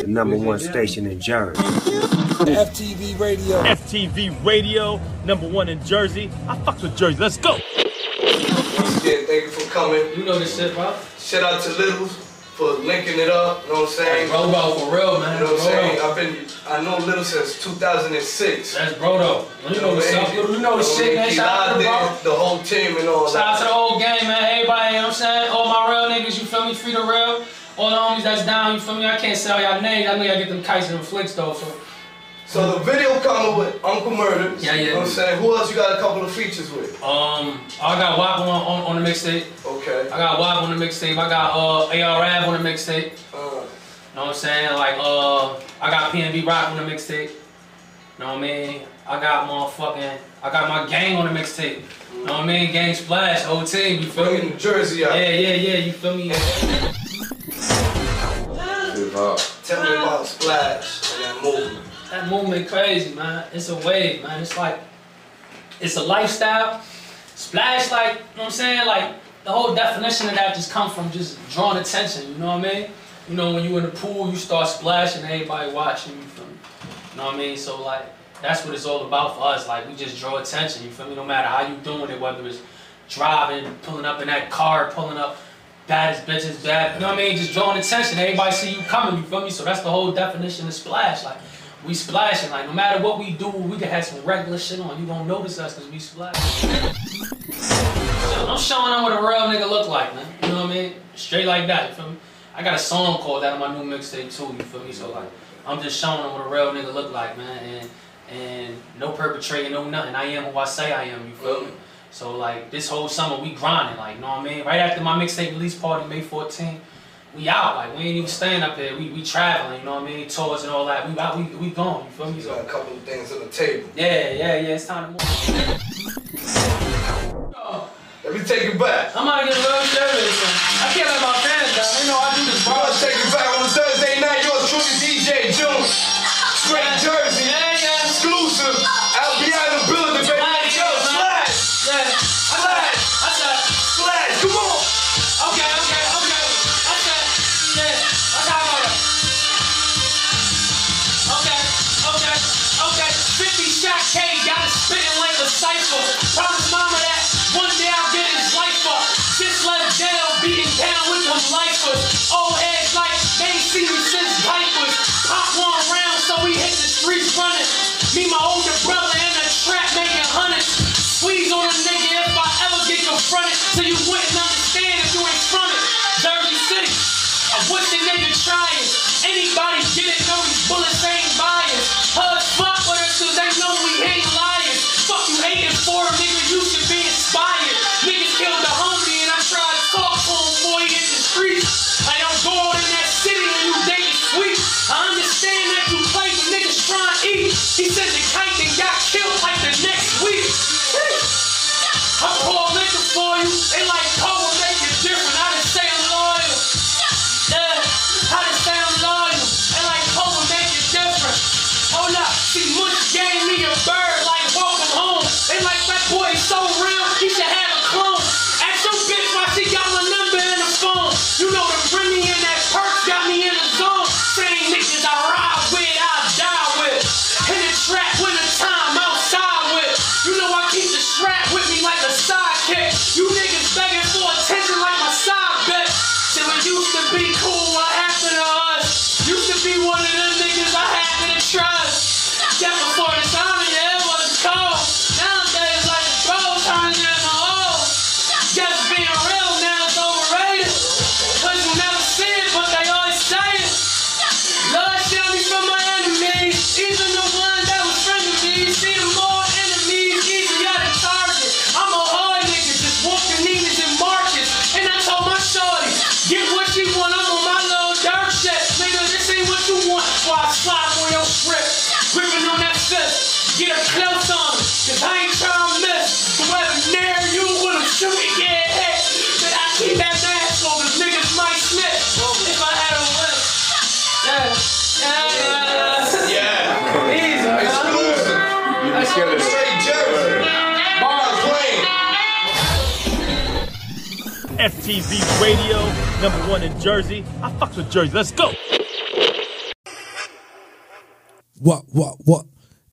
the number one station in Jersey. FTV Radio. FTV Radio, number one in Jersey. I fucks with Jersey. Let's go. Yeah, thank you for coming. You know this shit, bro. Shout out to Littles for linking it up. You know what I'm saying? Bro, bro, for real, man. You know what I'm saying? I've been, I know Little since 2006. That's bro, though. You know what's up. You know the shit, man. Shout out to the. The whole team and all Shout out to the whole gang, man. Everybody, you know what I'm saying? All my real niggas, you feel me? Free the real. All the homies that's down, you feel me? I can't say all y'all names. I know y'all get them kites and them flicks, though, so. So the video coming with Uncle Murder. Yeah, yeah. You know what I'm saying? Who else you got a couple of features with? Um, I got WAP on, on, on the mixtape. Okay. I got WAP on the mixtape. I got uh, AR-Ab on the mixtape. Uh, Know what I'm saying? Like, uh, I got PNB Rock on the mixtape. You know what I mean? I got motherfucking, I got my gang on the mixtape. You know what I mean? Gang Splash, whole team, you feel me? bringing Jersey out. Yeah, yeah, yeah, you feel me? Tell me about Splash and that movement. That movement crazy, man. It's a wave, man. It's like, it's a lifestyle. Splash, like, you know what I'm saying? Like, the whole definition of that just come from just drawing attention, you know what I mean? You know, when you in the pool, you start splashing, everybody watching, you feel me? You know what I mean? So, like, that's what it's all about for us. Like, we just draw attention, you feel me? No matter how you doing it, whether it's driving, pulling up in that car, pulling up baddest bitches, bad, you know what I mean? Just drawing attention. Everybody see you coming, you feel me? So that's the whole definition of splash. Like, we splashing. Like, no matter what we do, we can have some regular shit on. You gonna notice us because we splash. I'm showing them what a real nigga look like, man. You know what I mean? Straight like that, you feel me? I got a song called that on my new mixtape too, you feel me? So like, I'm just showing them what a real nigga look like, man. And and no perpetrating, no nothing. I am who I say I am, you feel me? So like this whole summer we grinding, like, you know what I mean? Right after my mixtape release party, May 14, we out, like we ain't even staying up there. We we traveling, you know what I mean? Tours and all that. We out, we we gone, you feel me? So got a couple of things on the table. yeah, yeah, yeah, it's time to move. Let me take it back. I'm out to get a little serious. I can't let my fans down. Down with them In the trap when the time outside with. You know I keep the strap with me like a sidekick. You niggas begging for attention like my side bet. Said we used to be cool, what happened to us? Used to be one of them niggas I had to trust. Yeah, before the FTV Radio, number one in Jersey. I fucks with Jersey. Let's go. What, what, what?